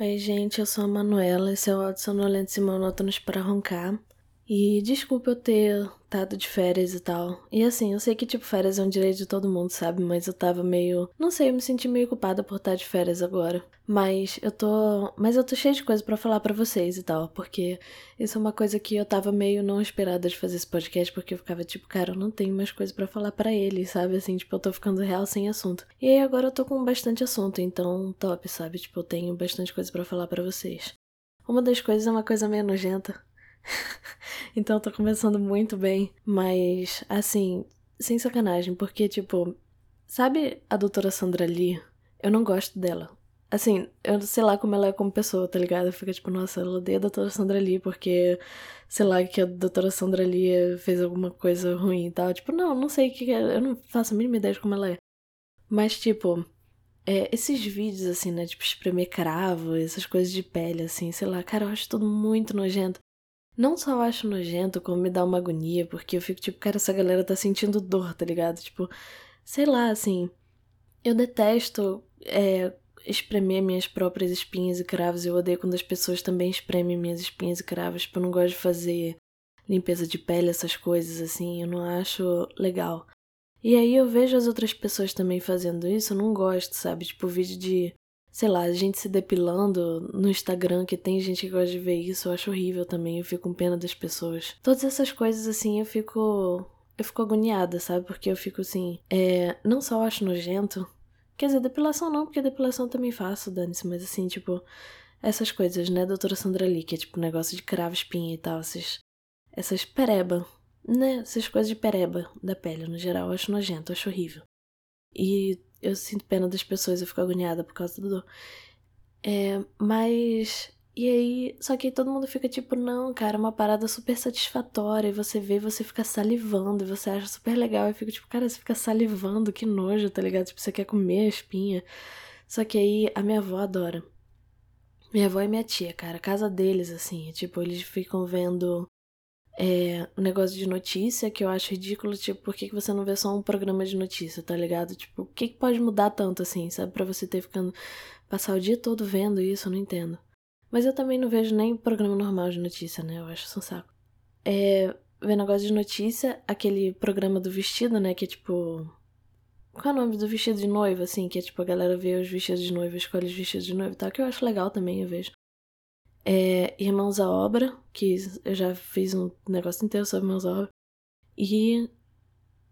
Oi, gente, eu sou a Manuela, esse é o Áudio Sonolento e Monótonos para Roncar. E desculpa eu ter estado de férias e tal. E assim, eu sei que, tipo, férias é um direito de todo mundo, sabe? Mas eu tava meio. Não sei, eu me senti meio culpada por estar de férias agora. Mas eu tô. Mas eu tô cheia de coisa para falar para vocês e tal. Porque isso é uma coisa que eu tava meio não esperada de fazer esse podcast. Porque eu ficava tipo, cara, eu não tenho mais coisa para falar para ele, sabe? Assim, tipo, eu tô ficando real sem assunto. E aí agora eu tô com bastante assunto, então top, sabe? Tipo, eu tenho bastante coisa para falar para vocês. Uma das coisas é uma coisa meio nojenta. então eu tô começando muito bem, mas assim, sem sacanagem, porque tipo, sabe a doutora Sandra Lee? Eu não gosto dela. Assim, eu sei lá como ela é como pessoa, tá ligado? Fica tipo, nossa, ela odeia a doutora Sandra Lee porque, sei lá, que a doutora Sandra Lee fez alguma coisa ruim e tal. Tipo, não, não sei o que é, eu não faço a mínima ideia de como ela é. Mas, tipo, é, esses vídeos, assim, né? Tipo, espremer cravo, essas coisas de pele, assim, sei lá, cara, eu acho tudo muito nojento. Não só acho nojento, como me dá uma agonia, porque eu fico tipo, cara, essa galera tá sentindo dor, tá ligado? Tipo, sei lá, assim. Eu detesto é, espremer minhas próprias espinhas e cravos. Eu odeio quando as pessoas também espremem minhas espinhas e cravos. Tipo, eu não gosto de fazer limpeza de pele, essas coisas, assim. Eu não acho legal. E aí eu vejo as outras pessoas também fazendo isso, eu não gosto, sabe? Tipo, vídeo de sei lá, a gente se depilando no Instagram, que tem gente que gosta de ver isso, eu acho horrível também, eu fico com pena das pessoas. Todas essas coisas assim, eu fico. Eu fico agoniada, sabe? Porque eu fico assim. É, não só acho nojento. Quer dizer, depilação não, porque depilação eu também faço, dane-se, mas assim, tipo. Essas coisas, né, doutora Sandra Lee, que é tipo negócio de cravo, espinha e tal, esses, essas pereba, né? Essas coisas de pereba da pele, no geral, eu acho nojento, eu acho horrível. E eu sinto pena das pessoas, eu fico agoniada por causa do dor. É, mas. E aí, só que aí todo mundo fica tipo, não, cara, é uma parada super satisfatória. E você vê, você fica salivando, e você acha super legal. Eu fico tipo, cara, você fica salivando, que nojo, tá ligado? Tipo, você quer comer a espinha. Só que aí a minha avó adora. Minha avó e minha tia, cara, a casa deles, assim, tipo, eles ficam vendo é, um negócio de notícia que eu acho ridículo, tipo, por que, que você não vê só um programa de notícia, tá ligado? Tipo, o que, que pode mudar tanto assim, sabe? Pra você ter ficando. passar o dia todo vendo isso, eu não entendo. Mas eu também não vejo nem programa normal de notícia, né? Eu acho isso um saco. É. Ver negócio de notícia, aquele programa do vestido, né? Que é tipo. Qual é o nome do vestido de noiva, assim? Que é tipo a galera vê os vestidos de noiva, escolhe os vestidos de noiva e tal, que eu acho legal também, eu vejo. É, Irmãos à Obra, que eu já fiz um negócio inteiro sobre Irmãos à Obra. E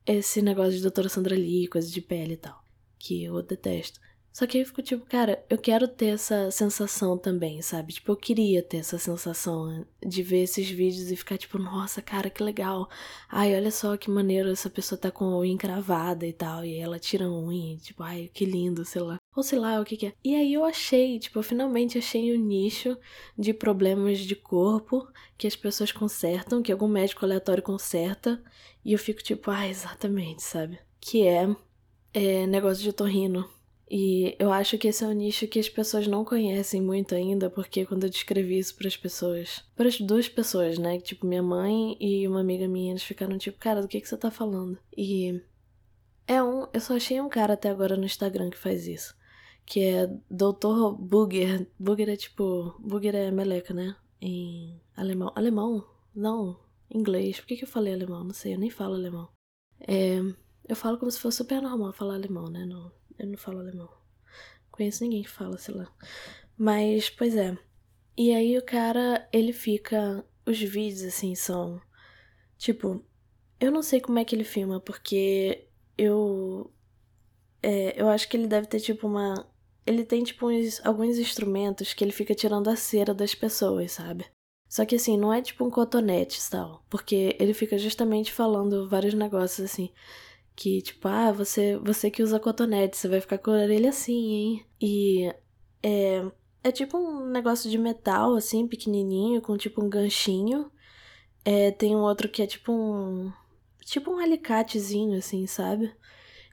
esse negócio de Doutora Sandra Lee, coisa de pele e tal, que eu detesto. Só que aí eu fico tipo, cara, eu quero ter essa sensação também, sabe? Tipo, eu queria ter essa sensação de ver esses vídeos e ficar tipo, nossa, cara, que legal. Ai, olha só que maneiro essa pessoa tá com a unha encravada e tal. E ela tira a unha, tipo, ai, que lindo, sei lá. Ou sei lá o que que é. E aí eu achei, tipo, eu finalmente achei um nicho de problemas de corpo que as pessoas consertam, que algum médico aleatório conserta. E eu fico tipo, ah, exatamente, sabe? Que é, é negócio de torrino e eu acho que esse é um nicho que as pessoas não conhecem muito ainda, porque quando eu descrevi isso para as pessoas, para as duas pessoas, né, tipo minha mãe e uma amiga minha, eles ficaram tipo, cara, do que que você tá falando? E é um, eu só achei um cara até agora no Instagram que faz isso, que é Dr. Booger. Booger é tipo, Booger é meleca, né? Em alemão. Alemão? Não, inglês. Por que que eu falei alemão? Não sei, eu nem falo alemão. É, eu falo como se fosse super normal falar alemão, né? Não, eu não falo alemão. Conheço ninguém que fala, sei lá. Mas, pois é. E aí o cara, ele fica. Os vídeos, assim, são. Tipo, eu não sei como é que ele filma, porque eu. É, eu acho que ele deve ter, tipo, uma. Ele tem, tipo, uns, alguns instrumentos que ele fica tirando a cera das pessoas, sabe? Só que, assim, não é tipo um cotonete e tal. Porque ele fica justamente falando vários negócios, assim que tipo, ah, você, você que usa cotonete, você vai ficar com a orelha assim, hein? E é, é tipo um negócio de metal, assim, pequenininho, com tipo um ganchinho. É, tem um outro que é tipo um. Tipo um alicatezinho, assim, sabe?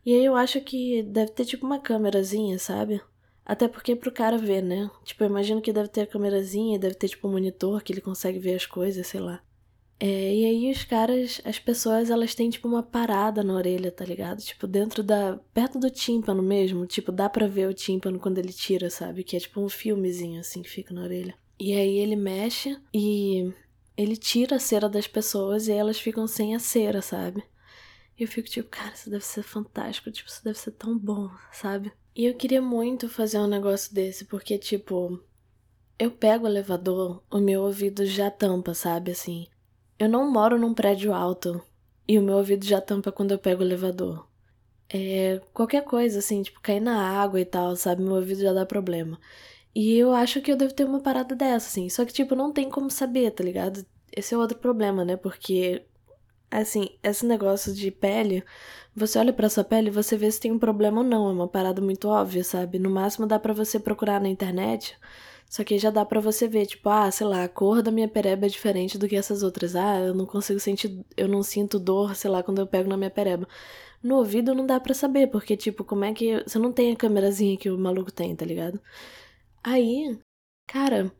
E aí eu acho que deve ter tipo uma câmerazinha, sabe? Até porque é pro cara ver, né? Tipo, eu imagino que deve ter a câmerazinha, deve ter tipo um monitor que ele consegue ver as coisas, sei lá. É, e aí os caras, as pessoas, elas têm tipo uma parada na orelha, tá ligado? Tipo, dentro da. perto do tímpano mesmo. Tipo, dá pra ver o tímpano quando ele tira, sabe? Que é tipo um filmezinho assim que fica na orelha. E aí ele mexe e ele tira a cera das pessoas e elas ficam sem a cera, sabe? E eu fico tipo, cara, isso deve ser fantástico, tipo, isso deve ser tão bom, sabe? E eu queria muito fazer um negócio desse, porque, tipo, eu pego o elevador, o meu ouvido já tampa, sabe? Assim, eu não moro num prédio alto e o meu ouvido já tampa quando eu pego o elevador. É, qualquer coisa, assim, tipo, cair na água e tal, sabe? Meu ouvido já dá problema. E eu acho que eu devo ter uma parada dessa, assim. Só que, tipo, não tem como saber, tá ligado? Esse é outro problema, né? Porque, assim, esse negócio de pele, você olha pra sua pele e você vê se tem um problema ou não. É uma parada muito óbvia, sabe? No máximo dá para você procurar na internet. Só que já dá para você ver, tipo, ah, sei lá, a cor da minha pereba é diferente do que essas outras. Ah, eu não consigo sentir, eu não sinto dor, sei lá, quando eu pego na minha pereba. No ouvido não dá para saber, porque, tipo, como é que. Você não tem a câmerazinha que o maluco tem, tá ligado? Aí, cara,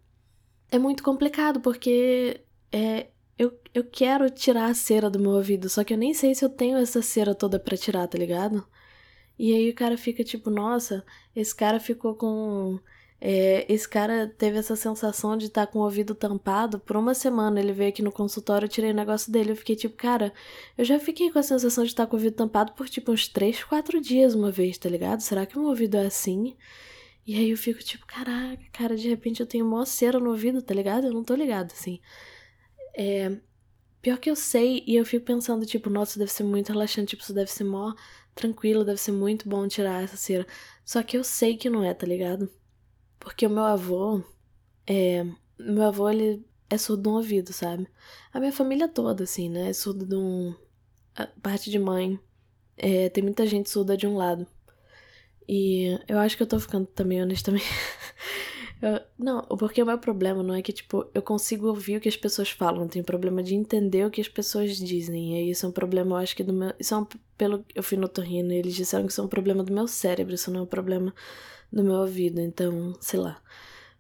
é muito complicado porque é, eu, eu quero tirar a cera do meu ouvido, só que eu nem sei se eu tenho essa cera toda pra tirar, tá ligado? E aí o cara fica tipo, nossa, esse cara ficou com. É, esse cara teve essa sensação de estar tá com o ouvido tampado por uma semana. Ele veio aqui no consultório, eu tirei o negócio dele. Eu fiquei tipo, cara, eu já fiquei com a sensação de estar tá com o ouvido tampado por tipo uns 3, 4 dias uma vez, tá ligado? Será que meu ouvido é assim? E aí eu fico tipo, caraca, cara, de repente eu tenho mó cera no ouvido, tá ligado? Eu não tô ligado, assim. É. Pior que eu sei, e eu fico pensando, tipo, nossa, deve ser muito relaxante, tipo, isso deve ser mó tranquilo, deve ser muito bom tirar essa cera. Só que eu sei que não é, tá ligado? Porque o meu avô, é. Meu avô, ele é surdo de um ouvido, sabe? A minha família toda, assim, né? É surdo de um. A parte de mãe. É, tem muita gente surda de um lado. E eu acho que eu tô ficando também honestamente. eu, não, porque o meu problema não é que, tipo, eu consigo ouvir o que as pessoas falam, tenho problema de entender o que as pessoas dizem. E isso é um problema, eu acho que do meu. Isso é um. Pelo. Eu fui no torrino eles disseram que isso é um problema do meu cérebro, isso não é um problema do meu ouvido, então, sei lá.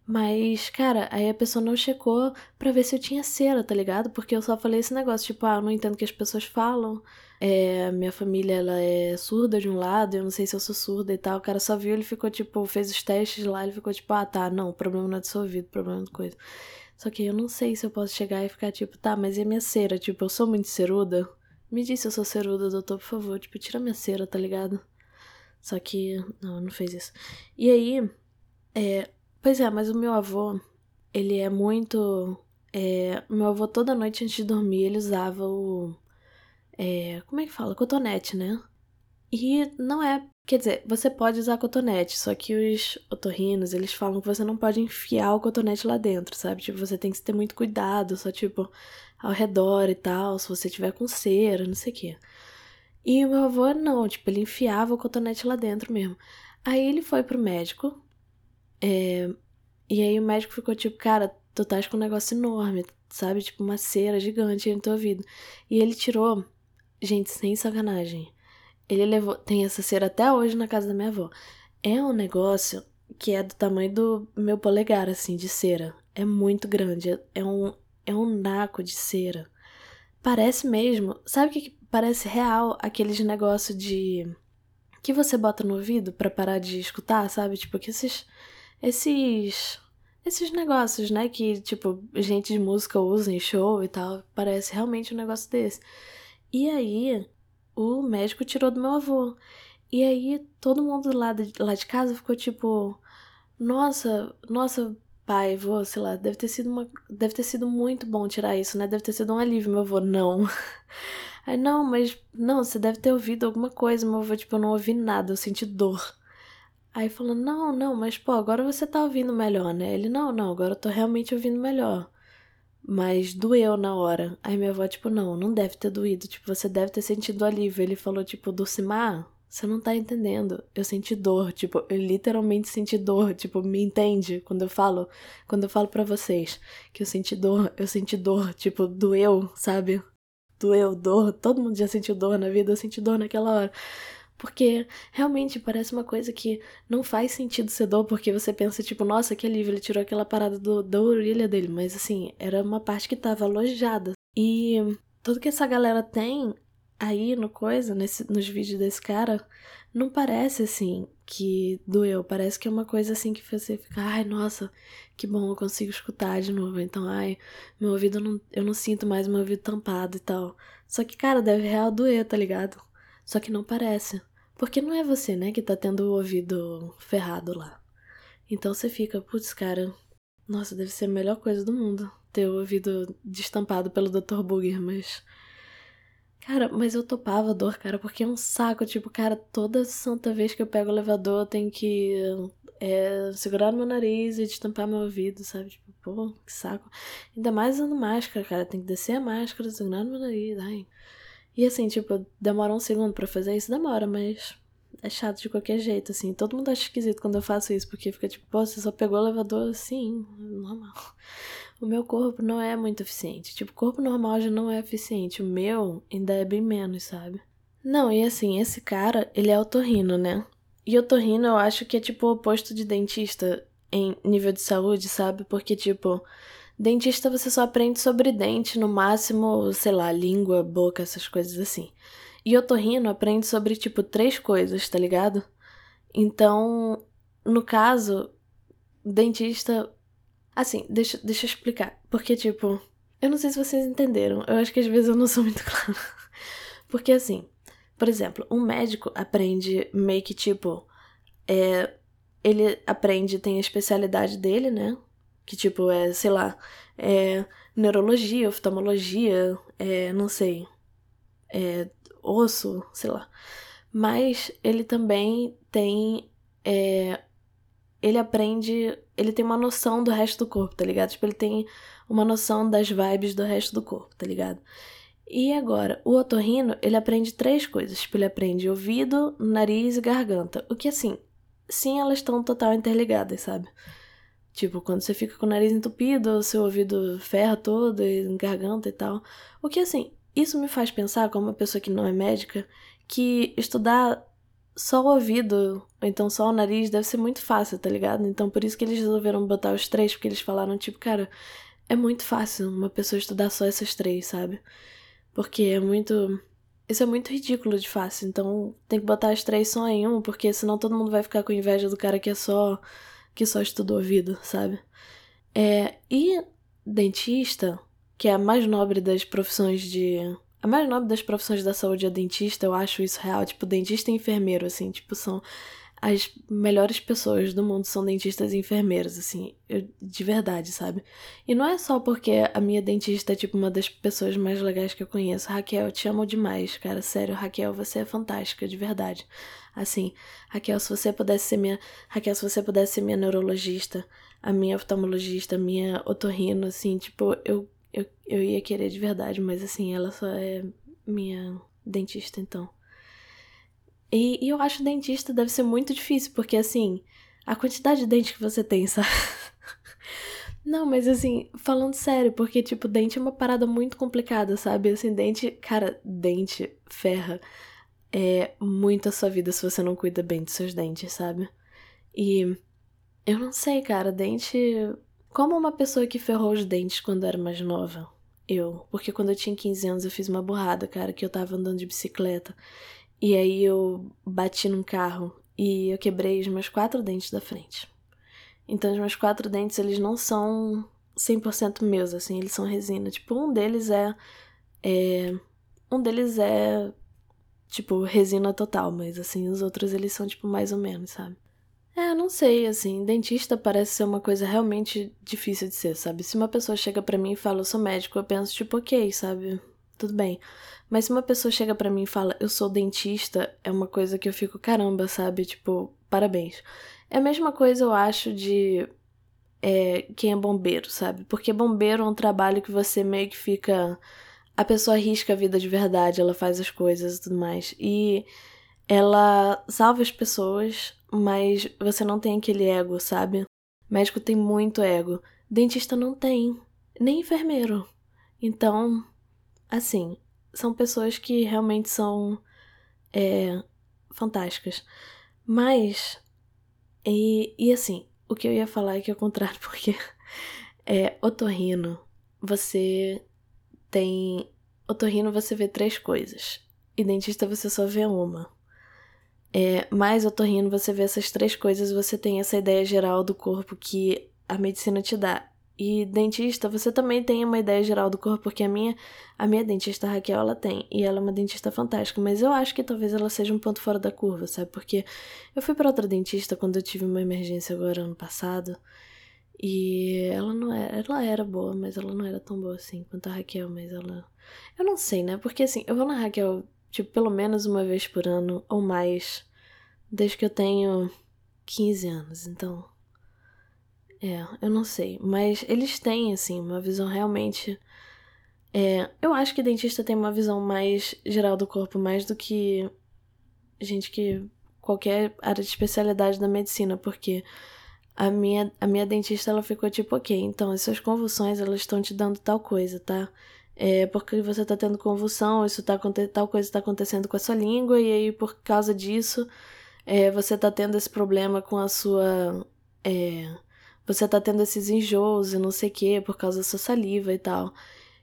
Mas, cara, aí a pessoa não checou pra ver se eu tinha cera, tá ligado? Porque eu só falei esse negócio, tipo, ah, eu não entendo o que as pessoas falam. É, minha família, ela é surda de um lado, eu não sei se eu sou surda e tal. O cara só viu, ele ficou, tipo, fez os testes lá, ele ficou, tipo, ah, tá, não, o problema não é do seu ouvido, problema de coisa. Só que eu não sei se eu posso chegar e ficar, tipo, tá, mas e a minha cera? Tipo, eu sou muito ceruda? Me diz se eu sou ceruda, doutor, por favor. Tipo, tira minha cera, tá ligado? Só que, não, não fez isso. E aí, é, pois é, mas o meu avô, ele é muito. É, meu avô toda noite antes de dormir, ele usava o é, como é que fala? Cotonete, né? E não é. Quer dizer, você pode usar cotonete, só que os otorrinos, eles falam que você não pode enfiar o cotonete lá dentro, sabe? Tipo, você tem que ter muito cuidado, só tipo, ao redor e tal, se você tiver com cera, não sei o quê. E o meu avô não, tipo, ele enfiava o cotonete lá dentro mesmo. Aí ele foi pro médico, é, e aí o médico ficou tipo, cara, tu estás com um negócio enorme, sabe? Tipo, uma cera gigante no teu ouvido. E ele tirou Gente, sem sacanagem. Ele levou. Tem essa cera até hoje na casa da minha avó. É um negócio que é do tamanho do meu polegar, assim, de cera. É muito grande. É um, é um naco de cera. Parece mesmo. Sabe o que parece real? Aqueles negócio de. que você bota no ouvido para parar de escutar, sabe? Tipo, que esses. Esses. Esses negócios, né? Que, tipo, gente de música usa em show e tal. Parece realmente um negócio desse. E aí, o médico tirou do meu avô. E aí, todo mundo lá de, lá de casa ficou tipo: Nossa, nossa, pai, vô, sei lá, deve ter sido uma. Deve ter sido muito bom tirar isso, né? Deve ter sido um alívio, meu avô. Não. Aí, não, mas. Não, você deve ter ouvido alguma coisa. Meu avô, tipo, eu não ouvi nada, eu senti dor. Aí falou, não, não, mas pô, agora você tá ouvindo melhor, né? Ele, não, não, agora eu tô realmente ouvindo melhor. Mas doeu na hora. Aí minha avó, tipo, não, não deve ter doído. Tipo, você deve ter sentido alívio. Ele falou, tipo, Dulcimar, você não tá entendendo. Eu senti dor, tipo, eu literalmente senti dor. Tipo, me entende quando eu falo, quando eu falo para vocês que eu senti dor, eu senti dor, tipo, doeu, sabe? Doeu, dor. Todo mundo já sentiu dor na vida, eu senti dor naquela hora. Porque realmente parece uma coisa que não faz sentido ser dor, porque você pensa, tipo, nossa, que alívio, ele tirou aquela parada do, da orelha dele. Mas assim, era uma parte que tava alojada, E tudo que essa galera tem aí no coisa, nesse, nos vídeos desse cara, não parece assim que doeu. Parece que é uma coisa assim que você fica, ai, nossa, que bom, eu consigo escutar de novo. Então, ai, meu ouvido não, eu não sinto mais meu ouvido tampado e tal. Só que, cara, deve real doer, tá ligado? Só que não parece. Porque não é você, né, que tá tendo o ouvido ferrado lá. Então você fica, putz, cara, nossa, deve ser a melhor coisa do mundo ter o ouvido destampado pelo Dr. Booger, mas. Cara, mas eu topava a dor, cara, porque é um saco. Tipo, cara, toda santa vez que eu pego o elevador, eu tenho que é, segurar meu nariz e destampar meu ouvido, sabe? Tipo, pô, que saco. Ainda mais usando máscara, cara. Tem que descer a máscara, segurar no meu nariz. Ai. E assim, tipo, demora um segundo para fazer isso? Demora, mas é chato de qualquer jeito, assim. Todo mundo acha esquisito quando eu faço isso, porque fica tipo, pô, você só pegou o elevador? Sim, normal. O meu corpo não é muito eficiente. Tipo, o corpo normal já não é eficiente. O meu ainda é bem menos, sabe? Não, e assim, esse cara, ele é otorrino, né? E otorrino eu acho que é tipo o oposto de dentista em nível de saúde, sabe? Porque, tipo, dentista você só aprende sobre dente, no máximo, sei lá, língua, boca, essas coisas assim. E otorrino aprende sobre, tipo, três coisas, tá ligado? Então, no caso, dentista. Assim, deixa, deixa eu explicar. Porque, tipo, eu não sei se vocês entenderam. Eu acho que às vezes eu não sou muito clara. Porque, assim, por exemplo, um médico aprende meio que, tipo. É, ele aprende, tem a especialidade dele, né? Que, tipo, é, sei lá, é neurologia, oftalmologia, é, não sei, é, osso, sei lá. Mas ele também tem. É, ele aprende. Ele tem uma noção do resto do corpo, tá ligado? Tipo, ele tem uma noção das vibes do resto do corpo, tá ligado? E agora, o otorrino, ele aprende três coisas. Tipo, ele aprende ouvido, nariz e garganta. O que, assim, sim, elas estão total interligadas, sabe? Tipo, quando você fica com o nariz entupido, seu ouvido ferra todo, e garganta e tal. O que, assim, isso me faz pensar, como uma pessoa que não é médica, que estudar só o ouvido, ou então só o nariz, deve ser muito fácil, tá ligado? Então por isso que eles resolveram botar os três, porque eles falaram, tipo, cara, é muito fácil uma pessoa estudar só essas três, sabe? Porque é muito. Isso é muito ridículo de fácil. Então tem que botar as três só em um, porque senão todo mundo vai ficar com inveja do cara que é só. que só estudou ouvido, sabe? É. E dentista, que é a mais nobre das profissões de. A mais nobre das profissões da saúde é dentista, eu acho isso real. Tipo, dentista e enfermeiro, assim, tipo, são as melhores pessoas do mundo são dentistas e enfermeiros, assim, eu, de verdade, sabe? E não é só porque a minha dentista é, tipo, uma das pessoas mais legais que eu conheço. Raquel, eu te amo demais, cara, sério, Raquel, você é fantástica, de verdade. Assim, Raquel, se você pudesse ser minha. Raquel, se você pudesse ser minha neurologista, a minha oftalmologista, a minha otorrino, assim, tipo, eu eu, eu ia querer de verdade, mas assim, ela só é minha dentista, então. E, e eu acho dentista deve ser muito difícil, porque assim, a quantidade de dente que você tem, sabe? Não, mas assim, falando sério, porque, tipo, dente é uma parada muito complicada, sabe? Assim, dente, cara, dente ferra é muito a sua vida se você não cuida bem dos seus dentes, sabe? E eu não sei, cara, dente como uma pessoa que ferrou os dentes quando era mais nova. Eu. Porque quando eu tinha 15 anos eu fiz uma burrada, cara, que eu tava andando de bicicleta. E aí eu bati num carro e eu quebrei os meus quatro dentes da frente. Então os meus quatro dentes, eles não são 100% meus, assim, eles são resina. Tipo, um deles é, é um deles é tipo resina total, mas assim, os outros eles são tipo mais ou menos, sabe? É, não sei, assim, dentista parece ser uma coisa realmente difícil de ser, sabe? Se uma pessoa chega para mim e fala, eu sou médico, eu penso, tipo, ok, sabe? Tudo bem. Mas se uma pessoa chega para mim e fala, eu sou dentista, é uma coisa que eu fico, caramba, sabe? Tipo, parabéns. É a mesma coisa, eu acho, de é, quem é bombeiro, sabe? Porque bombeiro é um trabalho que você meio que fica. A pessoa arrisca a vida de verdade, ela faz as coisas e tudo mais. E ela salva as pessoas, mas você não tem aquele ego, sabe? Médico tem muito ego. Dentista não tem. Nem enfermeiro. Então, assim, são pessoas que realmente são é, fantásticas. Mas, e, e assim, o que eu ia falar é que é o contrário, porque é otorrino, você tem. Otorrino você vê três coisas. E dentista você só vê uma. É, mais otorrino você vê essas três coisas, você tem essa ideia geral do corpo que a medicina te dá. E dentista, você também tem uma ideia geral do corpo, porque a minha, a minha dentista Raquel, ela tem, e ela é uma dentista fantástica, mas eu acho que talvez ela seja um ponto fora da curva, sabe? Porque eu fui para outra dentista quando eu tive uma emergência agora ano passado, e ela não era, ela era boa, mas ela não era tão boa assim quanto a Raquel, mas ela eu não sei, né? Porque assim, eu vou na Raquel, tipo, pelo menos uma vez por ano ou mais, desde que eu tenho 15 anos, então é, eu não sei. Mas eles têm, assim, uma visão realmente. É, eu acho que dentista tem uma visão mais geral do corpo, mais do que gente que. qualquer área de especialidade da medicina, porque a minha, a minha dentista ela ficou tipo, ok, então as suas convulsões elas estão te dando tal coisa, tá? É porque você tá tendo convulsão, isso tá tal coisa tá acontecendo com a sua língua, e aí por causa disso é, você tá tendo esse problema com a sua. É, você tá tendo esses enjoos e não sei o que por causa da sua saliva e tal.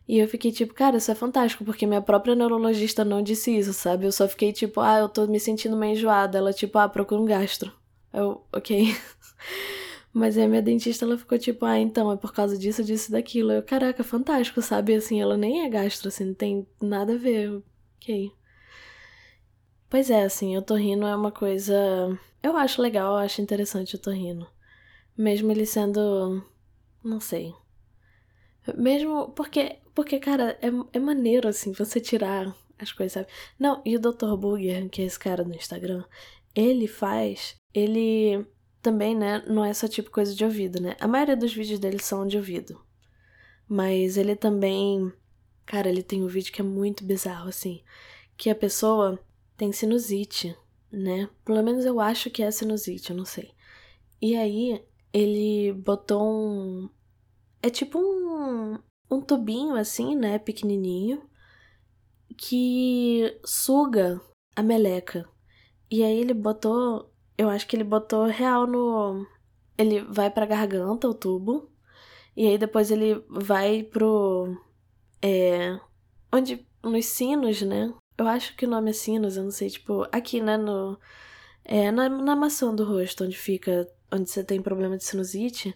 E eu fiquei tipo, cara, isso é fantástico, porque minha própria neurologista não disse isso, sabe? Eu só fiquei tipo, ah, eu tô me sentindo meio enjoada. Ela, tipo, ah, procura um gastro. Eu, ok. Mas aí a minha dentista, ela ficou tipo, ah, então, é por causa disso, disso daquilo. Eu, caraca, fantástico, sabe? Assim, ela nem é gastro, assim, não tem nada a ver. Ok. Pois é, assim, o torrino é uma coisa. Eu acho legal, eu acho interessante o torrino. Mesmo ele sendo. Não sei. Mesmo porque, porque cara, é, é maneiro, assim, você tirar as coisas, sabe? Não, e o Dr. Booger, que é esse cara do Instagram, ele faz. Ele também, né, não é só tipo coisa de ouvido, né? A maioria dos vídeos dele são de ouvido. Mas ele também. Cara, ele tem um vídeo que é muito bizarro, assim. Que a pessoa tem sinusite, né? Pelo menos eu acho que é sinusite, eu não sei. E aí, ele botou um. É tipo um, um tubinho assim, né? Pequenininho. Que suga a meleca. E aí ele botou. Eu acho que ele botou real no. Ele vai pra garganta, o tubo. E aí depois ele vai pro. É. Onde. Nos sinos, né? Eu acho que o nome é sinos, eu não sei, tipo, aqui, né, no. É, na, na maçã do rosto, onde fica onde você tem problema de sinusite.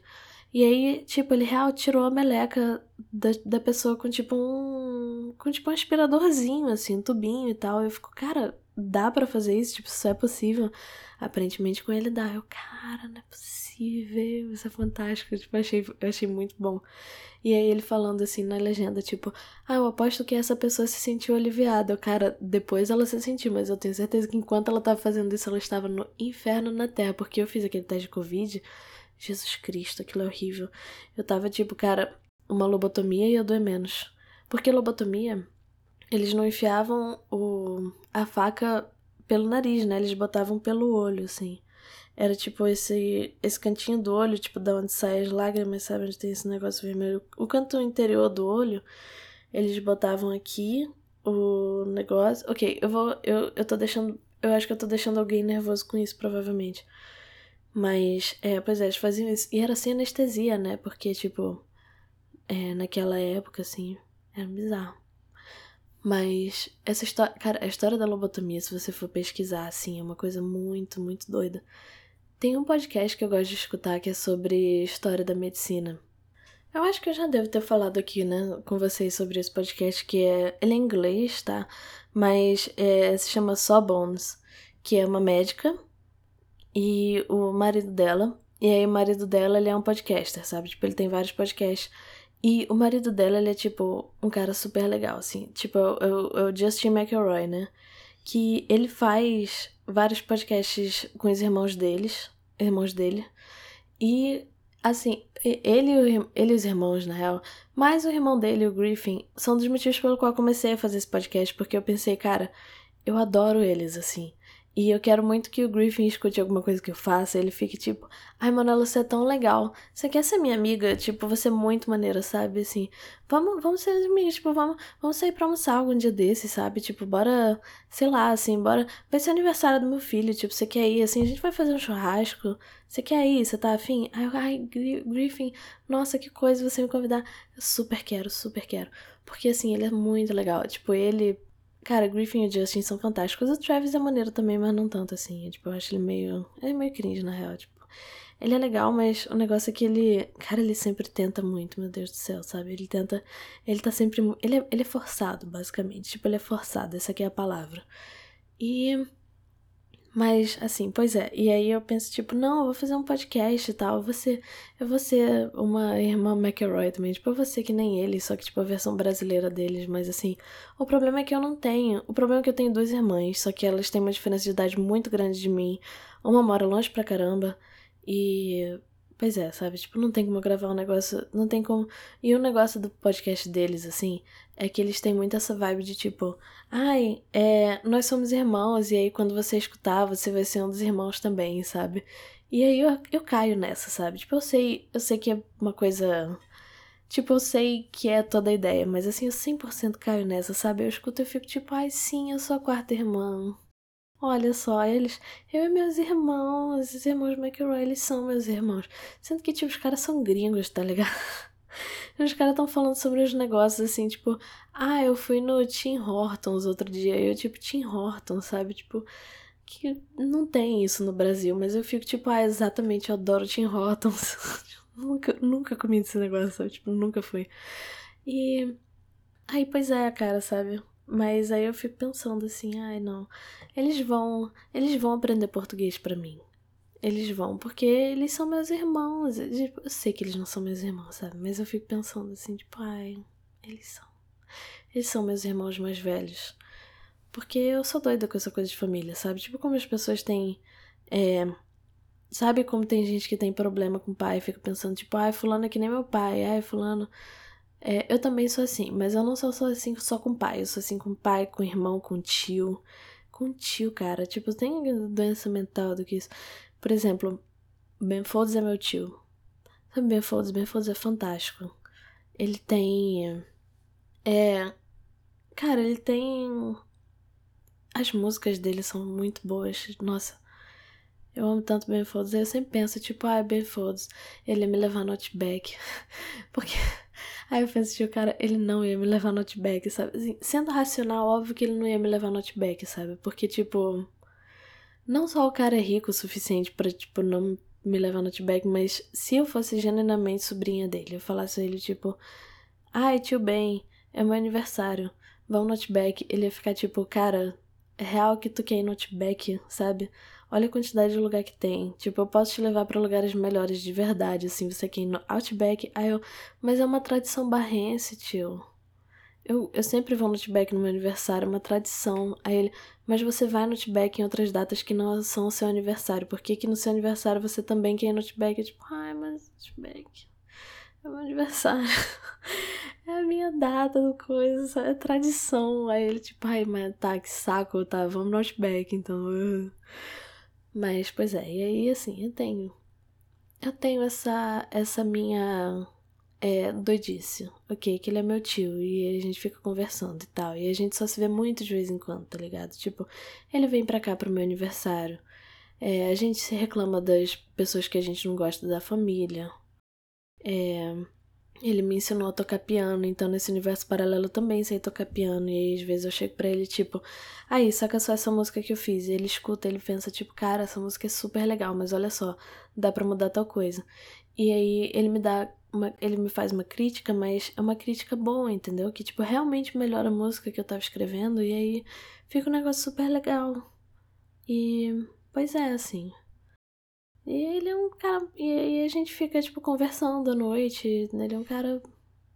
E aí, tipo, ele real tirou a meleca da, da pessoa com tipo um. com tipo um aspiradorzinho, assim, um tubinho e tal. Eu fico, cara, dá para fazer isso? Tipo, isso é possível? Aparentemente com ele dá. Eu, cara, não é possível, isso é fantástico. Tipo, eu achei, eu achei muito bom. E aí ele falando assim na legenda, tipo, ah, eu aposto que essa pessoa se sentiu aliviada. Eu, cara, depois ela se sentiu, mas eu tenho certeza que enquanto ela tava fazendo isso, ela estava no inferno na Terra, porque eu fiz aquele teste de Covid. Jesus Cristo, aquilo é horrível. Eu tava tipo, cara, uma lobotomia ia doer menos. Porque lobotomia, eles não enfiavam o, a faca pelo nariz, né? Eles botavam pelo olho, assim. Era tipo esse, esse cantinho do olho, tipo, da onde saem as lágrimas, sabe? Onde tem esse negócio vermelho. O canto interior do olho, eles botavam aqui o negócio. Ok, eu vou. Eu, eu tô deixando. Eu acho que eu tô deixando alguém nervoso com isso, provavelmente. Mas, é, pois é, eles faziam isso. E era sem anestesia, né? Porque, tipo, é, naquela época, assim, era bizarro. Mas essa história, cara, a história da lobotomia, se você for pesquisar, assim, é uma coisa muito, muito doida. Tem um podcast que eu gosto de escutar que é sobre história da medicina. Eu acho que eu já devo ter falado aqui, né, com vocês sobre esse podcast, que é. Ele é em inglês, tá? Mas é, se chama Sawbones, que é uma médica e o marido dela. E aí o marido dela, ele é um podcaster, sabe? Tipo, ele tem vários podcasts. E o marido dela, ele é, tipo, um cara super legal, assim. Tipo, é o Justin McElroy, né? Que ele faz vários podcasts com os irmãos deles, irmãos dele. E, assim, ele, ele e os irmãos, na real, mais o irmão dele, o Griffin, são dos motivos pelo qual comecei a fazer esse podcast, porque eu pensei, cara, eu adoro eles, assim. E eu quero muito que o Griffin escute alguma coisa que eu faça. Ele fique tipo, ai, Manuela, você é tão legal. Você quer ser minha amiga? Tipo, você é muito maneira, sabe? Assim, vamos, vamos ser amigas, tipo, vamos, vamos sair pra almoçar algum dia desse, sabe? Tipo, bora, sei lá, assim, bora. Vai ser aniversário do meu filho, tipo, você quer ir? Assim, a gente vai fazer um churrasco. Você quer ir? Você tá afim? Ai, ai, Griffin, nossa, que coisa você me convidar. Eu super quero, super quero. Porque, assim, ele é muito legal. Tipo, ele Cara, Griffin e Justin são fantásticos. O Travis é maneiro também, mas não tanto assim. Tipo, eu acho ele meio. Ele é meio cringe, na real. Tipo, ele é legal, mas o negócio é que ele. Cara, ele sempre tenta muito, meu Deus do céu, sabe? Ele tenta. Ele tá sempre. Ele é, ele é forçado, basicamente. Tipo, ele é forçado, essa aqui é a palavra. E. Mas, assim, pois é. E aí eu penso, tipo, não, eu vou fazer um podcast e tal. Eu vou ser, eu vou ser uma irmã McElroy também. Tipo, eu vou ser que nem ele, só que, tipo, a versão brasileira deles. Mas, assim, o problema é que eu não tenho. O problema é que eu tenho duas irmãs, só que elas têm uma diferença de idade muito grande de mim. Uma mora longe pra caramba. E Pois é, sabe? Tipo, não tem como gravar um negócio. Não tem como. E o negócio do podcast deles, assim, é que eles têm muito essa vibe de tipo, ai, é, nós somos irmãos, e aí quando você escutar, você vai ser um dos irmãos também, sabe? E aí eu, eu caio nessa, sabe? Tipo, eu sei, eu sei que é uma coisa. Tipo, eu sei que é toda a ideia, mas assim, eu 100% caio nessa, sabe? Eu escuto e fico tipo, ai, sim, eu sou a quarta irmã. Olha só, eles. Eu e meus irmãos, os irmãos McElroy, eles são meus irmãos. Sendo que, tipo, os caras são gringos, tá ligado? Os caras estão falando sobre os negócios assim, tipo, ah, eu fui no Tim Hortons outro dia. Eu, tipo, Tim Hortons, sabe? Tipo, que não tem isso no Brasil, mas eu fico tipo, ah, exatamente, eu adoro Tim Hortons. nunca, nunca comi esse negócio, sabe? Tipo, nunca fui. E. Aí, pois é, cara, sabe? Mas aí eu fico pensando assim, ai não, eles vão, eles vão aprender português para mim. Eles vão, porque eles são meus irmãos. Eu sei que eles não são meus irmãos, sabe? Mas eu fico pensando assim, tipo, ai, eles são. Eles são meus irmãos mais velhos. Porque eu sou doida com essa coisa de família, sabe? Tipo, como as pessoas têm. É, sabe como tem gente que tem problema com o pai e fica pensando, tipo, ai, fulano é que nem meu pai, ai, fulano. É, eu também sou assim, mas eu não sou só assim só com pai. Eu sou assim com pai, com irmão, com tio. Com tio, cara. Tipo, tem doença mental do que isso. Por exemplo, Ben Folds é meu tio. Sabe Ben Folds? É fantástico. Ele tem. É. Cara, ele tem. As músicas dele são muito boas. Nossa. Eu amo tanto Ben Folds. Eu sempre penso, tipo, ah, Ben Folds, ele ia me levar no Outback. Porque Aí eu pensei, o cara, ele não ia me levar no Outback, sabe? Assim, sendo racional, óbvio que ele não ia me levar no Outback, sabe? Porque, tipo, não só o cara é rico o suficiente para tipo, não me levar no Outback, mas se eu fosse genuinamente sobrinha dele, eu falasse a ele, tipo, ai, tio Ben, é meu aniversário, vamos no Outback, ele ia ficar tipo, cara, é real que tu quer ir no Outback, sabe? Olha a quantidade de lugar que tem. Tipo, eu posso te levar para lugares melhores de verdade, assim, você quer ir no Outback. Aí eu, mas é uma tradição barrense, tio. Eu, eu sempre vou no Outback no meu aniversário, é uma tradição. Aí ele, mas você vai no Outback em outras datas que não são o seu aniversário. Por que, que no seu aniversário você também quer ir no Outback? tipo, ai, mas Outback é meu aniversário. é a minha data do coisa, é tradição. Aí ele, tipo, ai, mas tá, que saco, tá, vamos no Outback, então. Mas, pois é, e aí, assim, eu tenho. Eu tenho essa, essa minha é, doidice, ok? Que ele é meu tio e a gente fica conversando e tal. E a gente só se vê muito de vez em quando, tá ligado? Tipo, ele vem pra cá pro meu aniversário. É, a gente se reclama das pessoas que a gente não gosta da família. É, ele me ensinou a tocar piano, então nesse universo paralelo eu também sei tocar piano. E aí, às vezes eu chego pra ele, tipo, aí, saca só essa música que eu fiz. E ele escuta, ele pensa, tipo, cara, essa música é super legal, mas olha só, dá pra mudar tal coisa. E aí ele me dá uma, ele me faz uma crítica, mas é uma crítica boa, entendeu? Que, tipo, realmente melhora a música que eu tava escrevendo. E aí fica um negócio super legal. E, pois é, assim. E ele é um cara. E a gente fica, tipo, conversando à noite. Ele é um cara.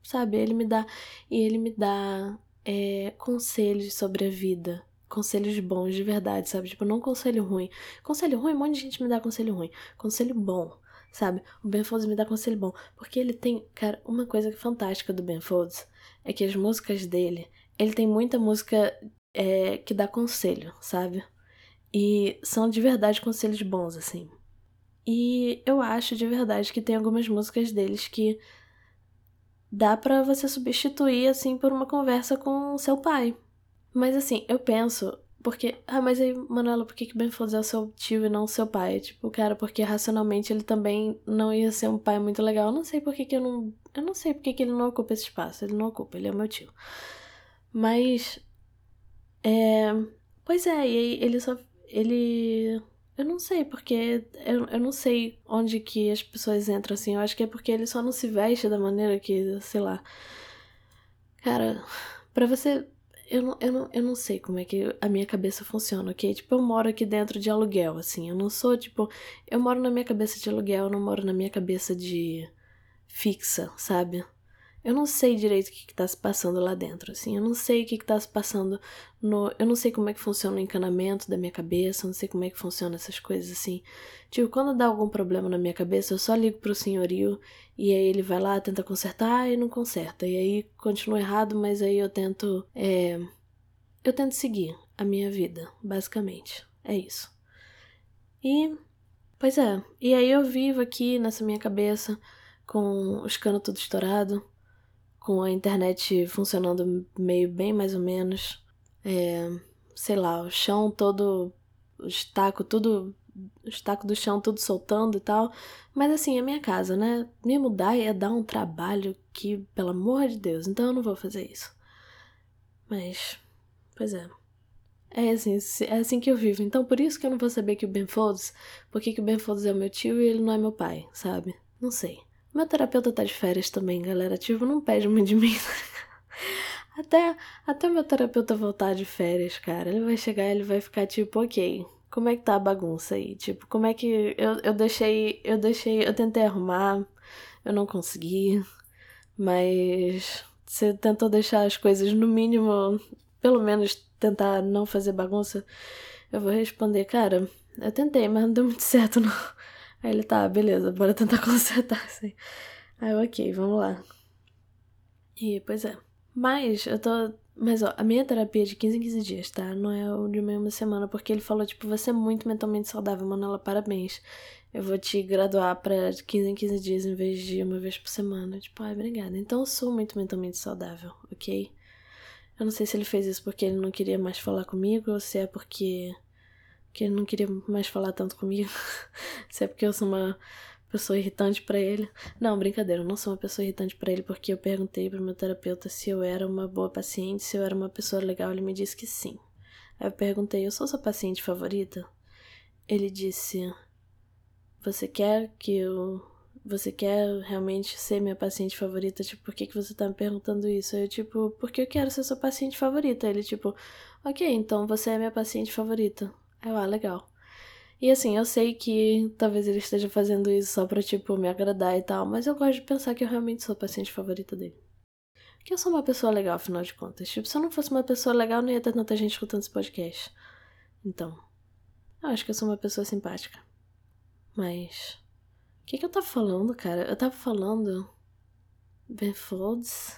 Sabe? Ele me dá. E ele me dá é, conselhos sobre a vida. Conselhos bons de verdade, sabe? Tipo, não conselho ruim. Conselho ruim, um monte de gente me dá conselho ruim. Conselho bom, sabe? O Ben Folds me dá conselho bom. Porque ele tem. Cara, uma coisa fantástica do Ben Folds é que as músicas dele. Ele tem muita música é, que dá conselho, sabe? E são de verdade conselhos bons, assim. E eu acho de verdade que tem algumas músicas deles que dá para você substituir assim por uma conversa com seu pai. Mas assim, eu penso, porque, ah, mas aí, Manuela, por que que Ben Folds é o seu tio e não o seu pai? Tipo, cara, porque racionalmente ele também não ia ser um pai muito legal. Eu não sei por que que eu não, eu não sei por que que ele não ocupa esse espaço. Ele não ocupa, ele é o meu tio. Mas é, pois é, e aí ele só ele eu não sei, porque eu, eu não sei onde que as pessoas entram assim. Eu acho que é porque ele só não se veste da maneira que, sei lá. Cara, para você. Eu não, eu, não, eu não sei como é que a minha cabeça funciona, ok? Tipo, eu moro aqui dentro de aluguel, assim. Eu não sou, tipo. Eu moro na minha cabeça de aluguel, eu não moro na minha cabeça de. fixa, sabe? Eu não sei direito o que, que tá se passando lá dentro, assim. Eu não sei o que, que tá se passando no. Eu não sei como é que funciona o encanamento da minha cabeça, eu não sei como é que funciona essas coisas, assim. Tipo, quando dá algum problema na minha cabeça, eu só ligo pro senhorio e aí ele vai lá, tenta consertar e não conserta. E aí continua errado, mas aí eu tento. É... Eu tento seguir a minha vida, basicamente. É isso. E. Pois é. E aí eu vivo aqui nessa minha cabeça com os canos tudo estourado com a internet funcionando meio bem mais ou menos. É, sei lá, o chão todo, os tacos, tudo, os tacos do chão tudo soltando e tal. Mas assim, é minha casa, né? Me mudar ia dar um trabalho que, pelo amor de Deus, então eu não vou fazer isso. Mas, pois é. É assim, é assim que eu vivo. Então por isso que eu não vou saber que o Ben Folds, porque que o Ben Folds é o meu tio e ele não é meu pai, sabe? Não sei. Meu terapeuta tá de férias também, galera. Tipo, não pede muito de mim. até, até meu terapeuta voltar de férias, cara. Ele vai chegar ele vai ficar tipo, ok, como é que tá a bagunça aí? Tipo, como é que. Eu, eu deixei. Eu deixei. Eu tentei arrumar, eu não consegui. Mas você tentou deixar as coisas no mínimo, pelo menos tentar não fazer bagunça. Eu vou responder, cara, eu tentei, mas não deu muito certo, não. Aí ele, tá, beleza, bora tentar consertar assim. Aí eu, ok, vamos lá. E, pois é. Mas, eu tô. Mas, ó, a minha terapia é de 15 em 15 dias, tá? Não é o de uma semana, porque ele falou, tipo, você é muito mentalmente saudável, Manuela, parabéns. Eu vou te graduar pra 15 em 15 dias em vez de uma vez por semana. Tipo, ai, obrigada. Então eu sou muito mentalmente saudável, ok? Eu não sei se ele fez isso porque ele não queria mais falar comigo ou se é porque que ele não queria mais falar tanto comigo. Se é porque eu sou uma pessoa irritante para ele. Não, brincadeira, eu não sou uma pessoa irritante para ele porque eu perguntei pro meu terapeuta se eu era uma boa paciente, se eu era uma pessoa legal, ele me disse que sim. Aí eu perguntei: "Eu sou sua paciente favorita?" Ele disse: "Você quer que eu você quer realmente ser minha paciente favorita? Tipo, por que, que você tá me perguntando isso? Eu, tipo, porque eu quero ser sua paciente favorita. Ele, tipo, ok, então você é minha paciente favorita. Eu, ah, legal. E assim, eu sei que talvez ele esteja fazendo isso só pra, tipo, me agradar e tal, mas eu gosto de pensar que eu realmente sou a paciente favorita dele. Que eu sou uma pessoa legal, afinal de contas. Tipo, se eu não fosse uma pessoa legal, não ia ter tanta gente escutando esse podcast. Então, eu acho que eu sou uma pessoa simpática. Mas. O que, que eu tava falando, cara? Eu tava falando. Ben Folds,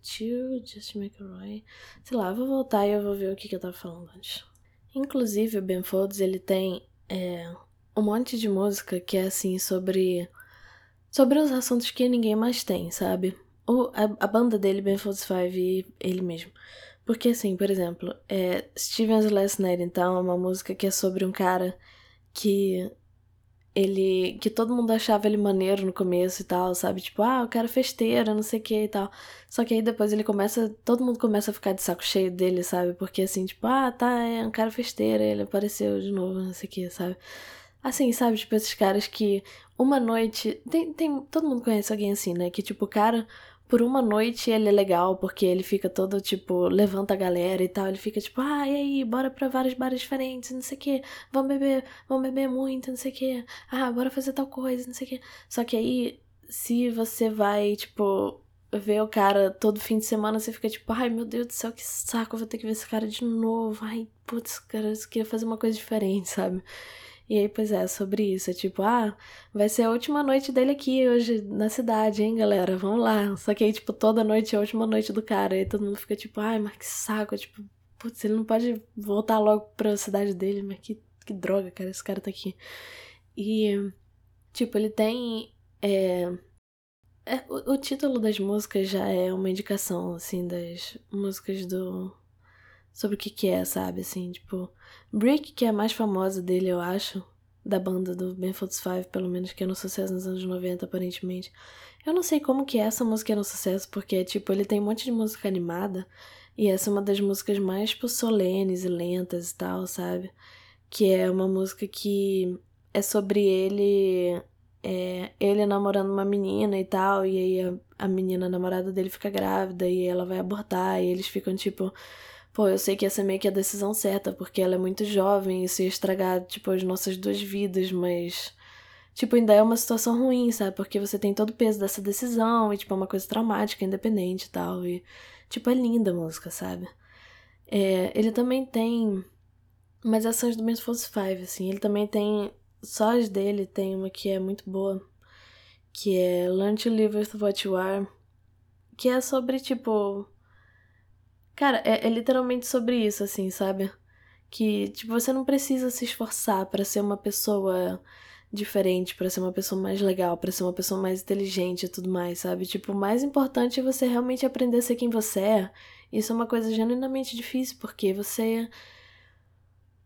tio, Justin McElroy. Sei lá, eu vou voltar e eu vou ver o que, que eu tava falando antes. Inclusive, o Ben Folds, ele tem é, um monte de música que é assim sobre sobre os assuntos que ninguém mais tem, sabe? O, a, a banda dele, Ben Folds Five, e ele mesmo. Porque assim, por exemplo, é, Steven's Last Night, então, é uma música que é sobre um cara que ele. que todo mundo achava ele maneiro no começo e tal, sabe? Tipo, ah, o cara festeiro, não sei o que e tal. Só que aí depois ele começa. Todo mundo começa a ficar de saco cheio dele, sabe? Porque assim, tipo, ah, tá, é um cara festeiro, ele apareceu de novo, não sei o que, sabe? Assim, sabe? Tipo, esses caras que uma noite. Tem, tem, todo mundo conhece alguém assim, né? Que tipo, o cara por uma noite ele é legal, porque ele fica todo, tipo, levanta a galera e tal. Ele fica tipo, ah, e aí, bora pra vários bares diferentes, não sei o que. Vamos beber, vamos beber muito, não sei o que. Ah, bora fazer tal coisa, não sei o que. Só que aí, se você vai, tipo, ver o cara todo fim de semana, você fica tipo, ai meu Deus do céu, que saco, vou ter que ver esse cara de novo. Ai, putz, cara, eu queria fazer uma coisa diferente, sabe? E aí, pois é, sobre isso. É tipo, ah, vai ser a última noite dele aqui hoje na cidade, hein, galera? Vamos lá. Só que aí, tipo, toda noite é a última noite do cara. E aí todo mundo fica tipo, ai, mas que saco. Tipo, putz, ele não pode voltar logo pra cidade dele, mas que, que droga, cara, esse cara tá aqui. E, tipo, ele tem. É, é, o, o título das músicas já é uma indicação, assim, das músicas do. Sobre o que que é, sabe? Assim, tipo. Brick, que é a mais famosa dele, eu acho. Da banda do Ben Folds Five, pelo menos, que é no sucesso nos anos 90, aparentemente. Eu não sei como que essa música é no sucesso, porque, tipo, ele tem um monte de música animada. E essa é uma das músicas mais, tipo, solenes e lentas e tal, sabe? Que é uma música que é sobre ele é, ele namorando uma menina e tal, e aí a, a menina a namorada dele fica grávida e ela vai abortar, e eles ficam tipo, pô, eu sei que essa é meio que a decisão certa, porque ela é muito jovem, isso ia estragar, tipo, as nossas duas vidas, mas, tipo, ainda é uma situação ruim, sabe? Porque você tem todo o peso dessa decisão, e, tipo, é uma coisa traumática, independente e tal, e, tipo, é linda a música, sabe? É, ele também tem umas ações do Men's Force Five, assim, ele também tem só as dele tem uma que é muito boa, que é Learn to Live with What You Are, que é sobre, tipo. Cara, é, é literalmente sobre isso, assim, sabe? Que, tipo, você não precisa se esforçar para ser uma pessoa diferente, para ser uma pessoa mais legal, para ser uma pessoa mais inteligente e tudo mais, sabe? Tipo, o mais importante é você realmente aprender a ser quem você é. Isso é uma coisa genuinamente difícil, porque você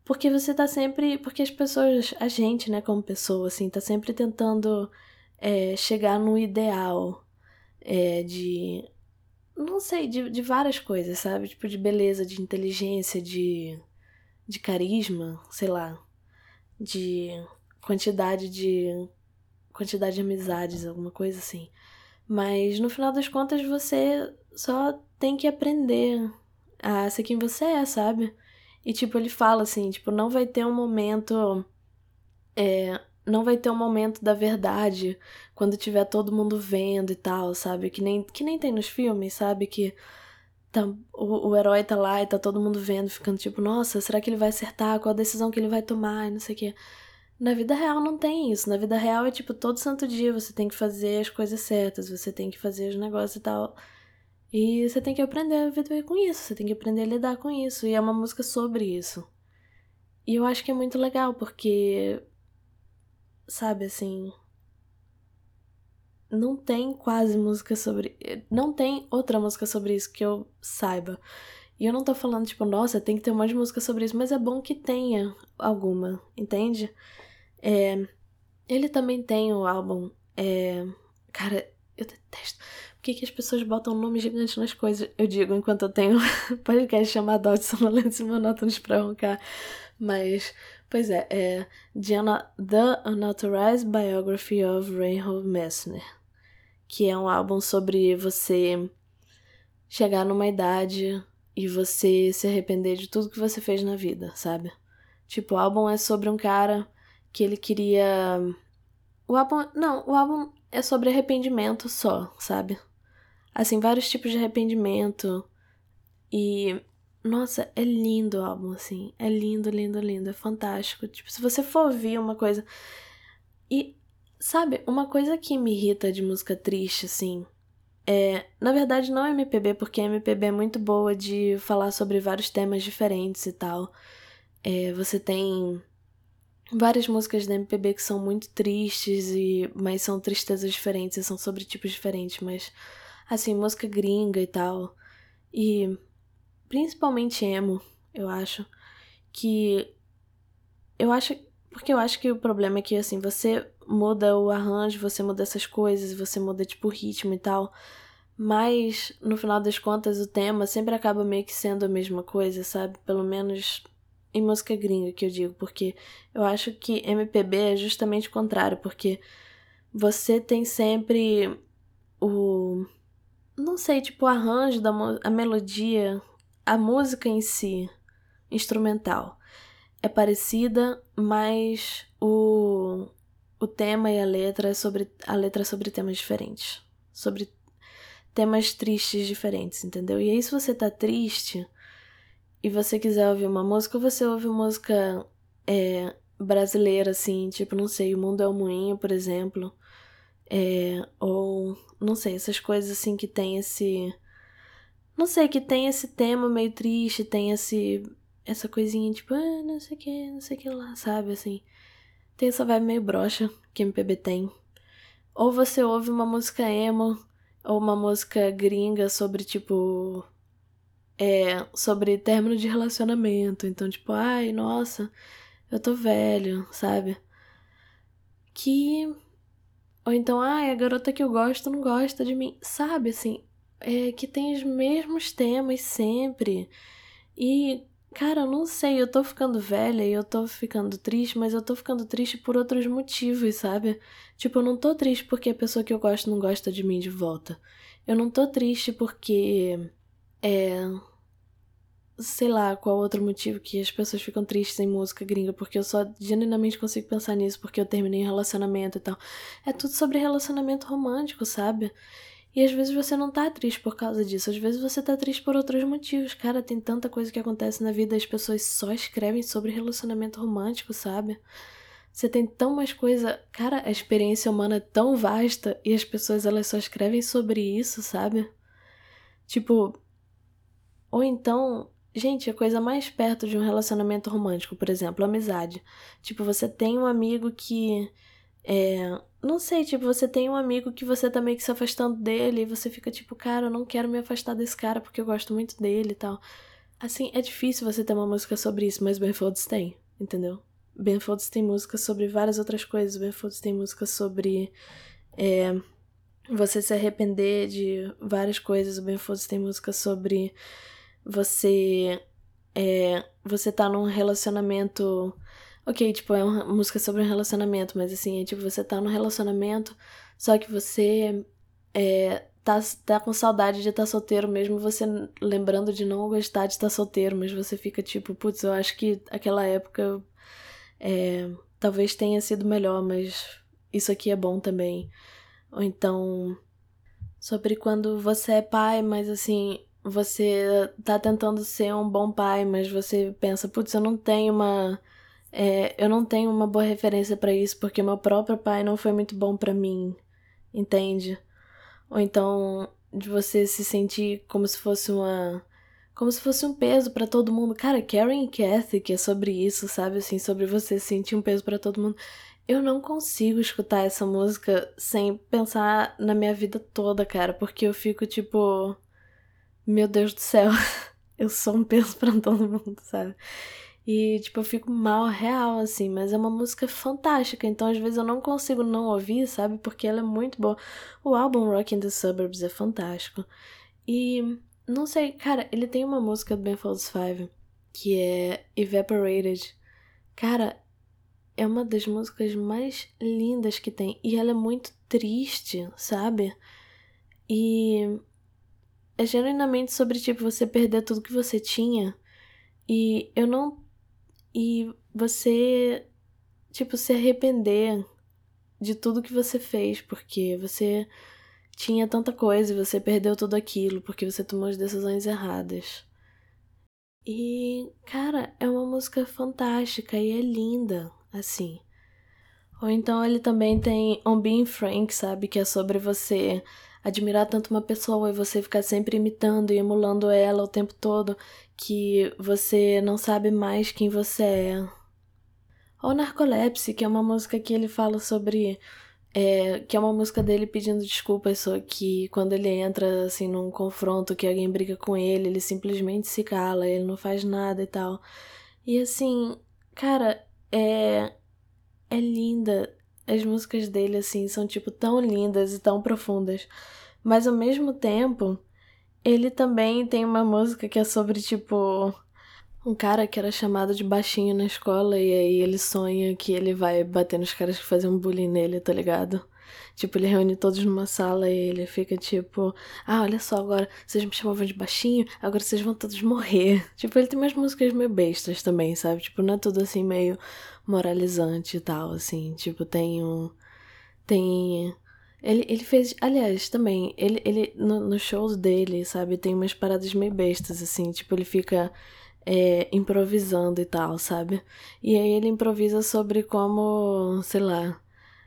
porque você tá sempre. Porque as pessoas, a gente, né, como pessoa, assim, tá sempre tentando é, chegar no ideal é, de. Não sei, de, de várias coisas, sabe? Tipo, de beleza, de inteligência, de. de carisma, sei lá. De quantidade de. quantidade de amizades, alguma coisa assim. Mas no final das contas você só tem que aprender a ser quem você é, sabe? E, tipo, ele fala assim, tipo, não vai ter um momento. É, não vai ter um momento da verdade quando tiver todo mundo vendo e tal, sabe? Que nem, que nem tem nos filmes, sabe? Que tá, o, o herói tá lá e tá todo mundo vendo, ficando tipo, nossa, será que ele vai acertar? Qual a decisão que ele vai tomar? E não sei o quê. Na vida real não tem isso. Na vida real é tipo, todo santo dia você tem que fazer as coisas certas, você tem que fazer os negócios e tal. E você tem que aprender a viver com isso, você tem que aprender a lidar com isso. E é uma música sobre isso. E eu acho que é muito legal, porque. Sabe assim. Não tem quase música sobre. Não tem outra música sobre isso que eu saiba. E eu não tô falando, tipo, nossa, tem que ter um monte de música sobre isso, mas é bom que tenha alguma, entende? É, ele também tem o álbum. É, cara, eu detesto que, que as pessoas botam nome gigante nas coisas? Eu digo enquanto eu tenho um podcast chamado Áudio Sonolentes e Monótonos pra roncar. Mas, pois é, é The Unauthorized Biography of Reinhold Messner, que é um álbum sobre você chegar numa idade e você se arrepender de tudo que você fez na vida, sabe? Tipo, o álbum é sobre um cara que ele queria. O álbum. Não, o álbum é sobre arrependimento só, sabe? Assim, vários tipos de arrependimento. E. Nossa, é lindo o álbum, assim. É lindo, lindo, lindo. É fantástico. Tipo, se você for ouvir uma coisa. E, sabe, uma coisa que me irrita de música triste, assim. É, na verdade, não é MPB, porque MPB é muito boa de falar sobre vários temas diferentes e tal. É, você tem várias músicas da MPB que são muito tristes, e mas são tristezas diferentes, são sobre tipos diferentes, mas assim, música gringa e tal. E principalmente emo, eu acho. Que eu acho. Porque eu acho que o problema é que, assim, você muda o arranjo, você muda essas coisas, você muda, tipo, o ritmo e tal. Mas, no final das contas, o tema sempre acaba meio que sendo a mesma coisa, sabe? Pelo menos em música gringa que eu digo, porque eu acho que MPB é justamente o contrário, porque você tem sempre o não sei, tipo, o arranjo da a melodia, a música em si, instrumental, é parecida, mas o, o tema e a letra é sobre a letra é sobre temas diferentes, sobre temas tristes diferentes, entendeu? E aí se você tá triste e você quiser ouvir uma música, você ouve música é, brasileira, assim, tipo, não sei, O Mundo é o Moinho, por exemplo, é, ou não sei, essas coisas assim que tem esse. Não sei, que tem esse tema meio triste, tem esse. Essa coisinha tipo, ah, não sei o que, não sei o que lá, sabe? Assim. Tem essa vibe meio broxa que MPB tem. Ou você ouve uma música emo, ou uma música gringa sobre, tipo. É. Sobre término de relacionamento. Então, tipo, ai, nossa, eu tô velho, sabe? Que. Ou então, ai, a garota que eu gosto não gosta de mim. Sabe, assim, é, que tem os mesmos temas sempre. E, cara, eu não sei, eu tô ficando velha e eu tô ficando triste, mas eu tô ficando triste por outros motivos, sabe? Tipo, eu não tô triste porque a pessoa que eu gosto não gosta de mim de volta. Eu não tô triste porque. É. Sei lá qual outro motivo que as pessoas ficam tristes em música gringa, porque eu só genuinamente consigo pensar nisso porque eu terminei um relacionamento e tal. É tudo sobre relacionamento romântico, sabe? E às vezes você não tá triste por causa disso, às vezes você tá triste por outros motivos. Cara, tem tanta coisa que acontece na vida, as pessoas só escrevem sobre relacionamento romântico, sabe? Você tem tão mais coisa. Cara, a experiência humana é tão vasta e as pessoas elas só escrevem sobre isso, sabe? Tipo. Ou então. Gente, a coisa mais perto de um relacionamento romântico, por exemplo, amizade. Tipo, você tem um amigo que. É, não sei, tipo, você tem um amigo que você tá meio que se afastando dele e você fica tipo, cara, eu não quero me afastar desse cara porque eu gosto muito dele e tal. Assim, é difícil você ter uma música sobre isso, mas Ben Folds tem, entendeu? Ben Folds tem música sobre várias outras coisas. Ben Folds tem música sobre é, você se arrepender de várias coisas. O Ben Folds tem música sobre você é, você tá num relacionamento Ok, tipo, é uma música sobre um relacionamento, mas assim, é tipo, você tá num relacionamento, só que você é, tá, tá com saudade de estar tá solteiro, mesmo você lembrando de não gostar de estar tá solteiro, mas você fica tipo, putz, eu acho que aquela época é, talvez tenha sido melhor, mas isso aqui é bom também. Ou então, sobre quando você é pai, mas assim, você tá tentando ser um bom pai, mas você pensa, putz, eu não tenho uma é, eu não tenho uma boa referência para isso porque meu próprio pai não foi muito bom para mim, entende? Ou então de você se sentir como se fosse uma como se fosse um peso para todo mundo. Cara, Karen e Kathy, que é sobre isso, sabe assim, sobre você sentir um peso para todo mundo. Eu não consigo escutar essa música sem pensar na minha vida toda, cara, porque eu fico tipo, meu Deus do céu, eu sou um peso para todo mundo, sabe? E, tipo, eu fico mal real, assim, mas é uma música fantástica, então às vezes eu não consigo não ouvir, sabe? Porque ela é muito boa. O álbum Rock in the Suburbs é fantástico. E, não sei, cara, ele tem uma música do Ben Folds 5 que é Evaporated. Cara, é uma das músicas mais lindas que tem. E ela é muito triste, sabe? E é genuinamente sobre, tipo, você perder tudo que você tinha. E eu não e você, tipo, se arrepender de tudo que você fez, porque você tinha tanta coisa e você perdeu tudo aquilo porque você tomou as decisões erradas. E, cara, é uma música fantástica e é linda, assim. Ou então ele também tem On Being Frank, sabe? Que é sobre você admirar tanto uma pessoa e você ficar sempre imitando e emulando ela o tempo todo que você não sabe mais quem você é. Ou Narcolepsy, que é uma música que ele fala sobre. É, que é uma música dele pedindo desculpas, só que quando ele entra assim num confronto que alguém briga com ele, ele simplesmente se cala, ele não faz nada e tal. E assim, cara, é. É linda. As músicas dele, assim, são tipo tão lindas e tão profundas. Mas ao mesmo tempo, ele também tem uma música que é sobre, tipo, um cara que era chamado de baixinho na escola e aí ele sonha que ele vai bater nos caras que faziam bullying nele, tá ligado? Tipo, ele reúne todos numa sala e ele fica tipo, ah, olha só, agora vocês me chamavam de baixinho, agora vocês vão todos morrer. Tipo, ele tem umas músicas meio bestas também, sabe? Tipo, não é tudo assim meio moralizante e tal, assim. Tipo, tem um. Tem ele, ele fez. Aliás, também, ele, ele no, nos shows dele, sabe, tem umas paradas meio bestas, assim, tipo, ele fica é, improvisando e tal, sabe? E aí ele improvisa sobre como, sei lá,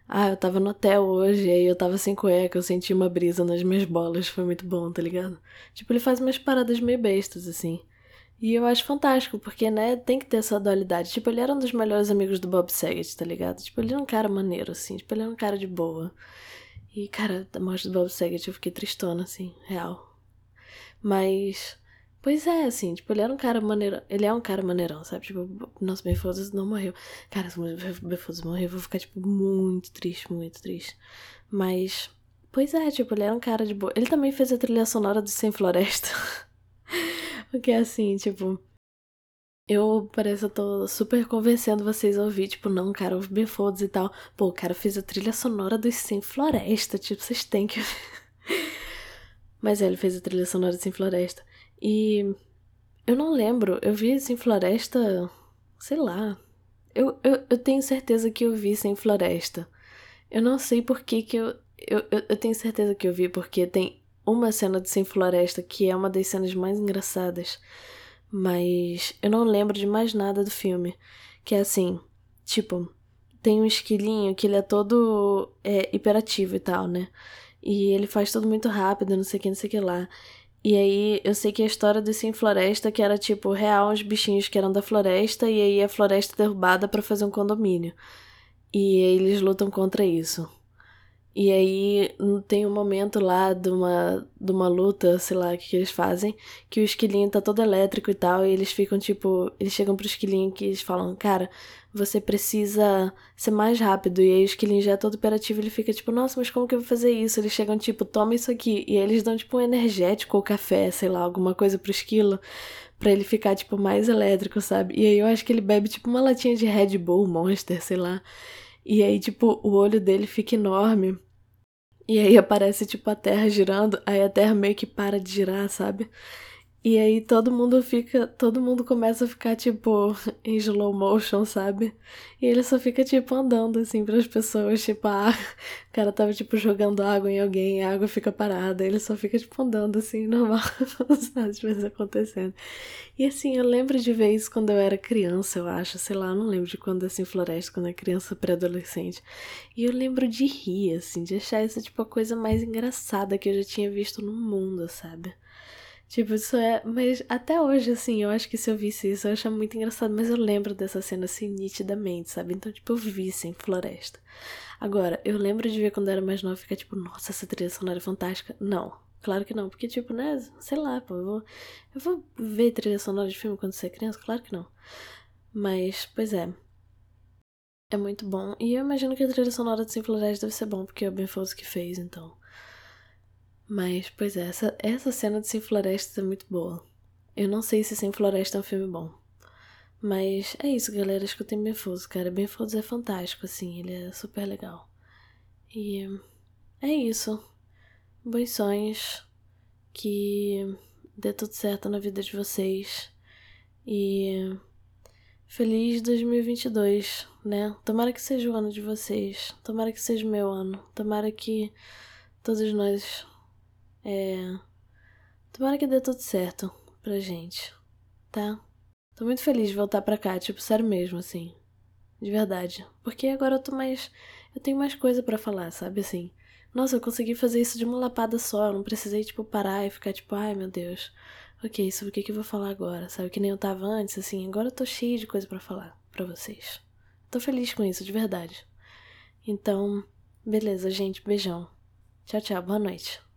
Ah, eu tava no hotel hoje, aí eu tava sem cueca, eu senti uma brisa nas minhas bolas, foi muito bom, tá ligado? Tipo, ele faz umas paradas meio bestas, assim. E eu acho fantástico, porque, né, tem que ter essa dualidade. Tipo, ele era um dos melhores amigos do Bob Saget, tá ligado? Tipo, ele é um cara maneiro, assim. Tipo, ele é um cara de boa. E, cara, a morte do Bob Saget eu fiquei tristona, assim, real. Mas, pois é, assim, tipo, ele era um cara maneiro. Ele é um cara maneirão, sabe? Tipo, nossa, Ben Folds não morreu. Cara, se Ben Folds morreu, eu vou ficar, tipo, muito triste, muito triste. Mas, pois é, tipo, ele era um cara de boa. Ele também fez a trilha sonora do Sem Floresta. Porque, assim, tipo. Eu parece eu tô super convencendo vocês a ouvir, tipo, não, cara, ouve Ben Folds e tal. Pô, cara fez a trilha sonora do Sem Floresta, tipo, vocês têm que. Mas é, ele fez a trilha sonora de Sem Floresta. E eu não lembro, eu vi Sem Floresta, sei lá. Eu, eu, eu tenho certeza que eu vi Sem Floresta. Eu não sei por que que eu, eu, eu, eu tenho certeza que eu vi, porque tem uma cena de Sem Floresta que é uma das cenas mais engraçadas. Mas eu não lembro de mais nada do filme. Que é assim, tipo, tem um esquilinho que ele é todo é, hiperativo e tal, né? E ele faz tudo muito rápido, não sei o que, não sei o que lá. E aí eu sei que a história do Sim Floresta, que era tipo real uns bichinhos que eram da floresta, e aí a floresta é derrubada para fazer um condomínio. E eles lutam contra isso. E aí tem um momento lá de uma, de uma luta, sei lá, que, que eles fazem, que o esquilinho tá todo elétrico e tal, e eles ficam tipo. Eles chegam pro esquilinho que eles falam, cara, você precisa ser mais rápido. E aí o esquilinho já é todo operativo, ele fica tipo, nossa, mas como que eu vou fazer isso? Eles chegam tipo, toma isso aqui. E aí eles dão tipo um energético ou café, sei lá, alguma coisa pro esquilo. Pra ele ficar, tipo, mais elétrico, sabe? E aí eu acho que ele bebe, tipo, uma latinha de Red Bull, Monster, sei lá. E aí, tipo, o olho dele fica enorme. E aí aparece, tipo, a Terra girando, aí a Terra meio que para de girar, sabe? E aí todo mundo fica, todo mundo começa a ficar tipo em slow motion, sabe? E ele só fica tipo andando assim para as pessoas, tipo, ah, o cara tava tipo jogando água em alguém, a água fica parada, ele só fica tipo andando assim, normal, sabe, coisas acontecendo. E assim, eu lembro de ver isso quando eu era criança, eu acho, sei lá, não lembro de quando assim floresta, quando era criança, pré-adolescente. E eu lembro de rir assim, de achar isso tipo a coisa mais engraçada que eu já tinha visto no mundo, sabe? Tipo, isso é. Mas até hoje, assim, eu acho que se eu visse isso, eu acho muito engraçado. Mas eu lembro dessa cena assim nitidamente, sabe? Então, tipo, eu vi sem floresta. Agora, eu lembro de ver quando eu era mais nova ficar tipo, nossa, essa trilha sonora é fantástica. Não, claro que não. Porque, tipo, né? Sei lá, pô, eu vou, eu vou ver trilha sonora de filme quando você é criança? Claro que não. Mas, pois é. É muito bom. E eu imagino que a trilha sonora de Sem Floresta deve ser bom, porque é o Ben Folds que fez, então. Mas, pois é, essa, essa cena de Sem Floresta é muito boa. Eu não sei se Sem Floresta é um filme bom. Mas é isso, galera. Escutem Ben Folds, cara. Ben Folds é fantástico, assim. Ele é super legal. E é isso. Bons sonhos. Que dê tudo certo na vida de vocês. E feliz 2022, né? Tomara que seja o ano de vocês. Tomara que seja o meu ano. Tomara que todos nós é. Tomara que dê tudo certo pra gente, tá? Tô muito feliz de voltar pra cá, tipo, sério mesmo, assim. De verdade. Porque agora eu tô mais. Eu tenho mais coisa para falar, sabe assim? Nossa, eu consegui fazer isso de uma lapada só. Eu não precisei, tipo, parar e ficar tipo, ai meu Deus. Ok, sobre o que, que eu vou falar agora? Sabe? Que nem eu tava antes, assim. Agora eu tô cheio de coisa para falar para vocês. Tô feliz com isso, de verdade. Então, beleza, gente. Beijão. Tchau, tchau. Boa noite.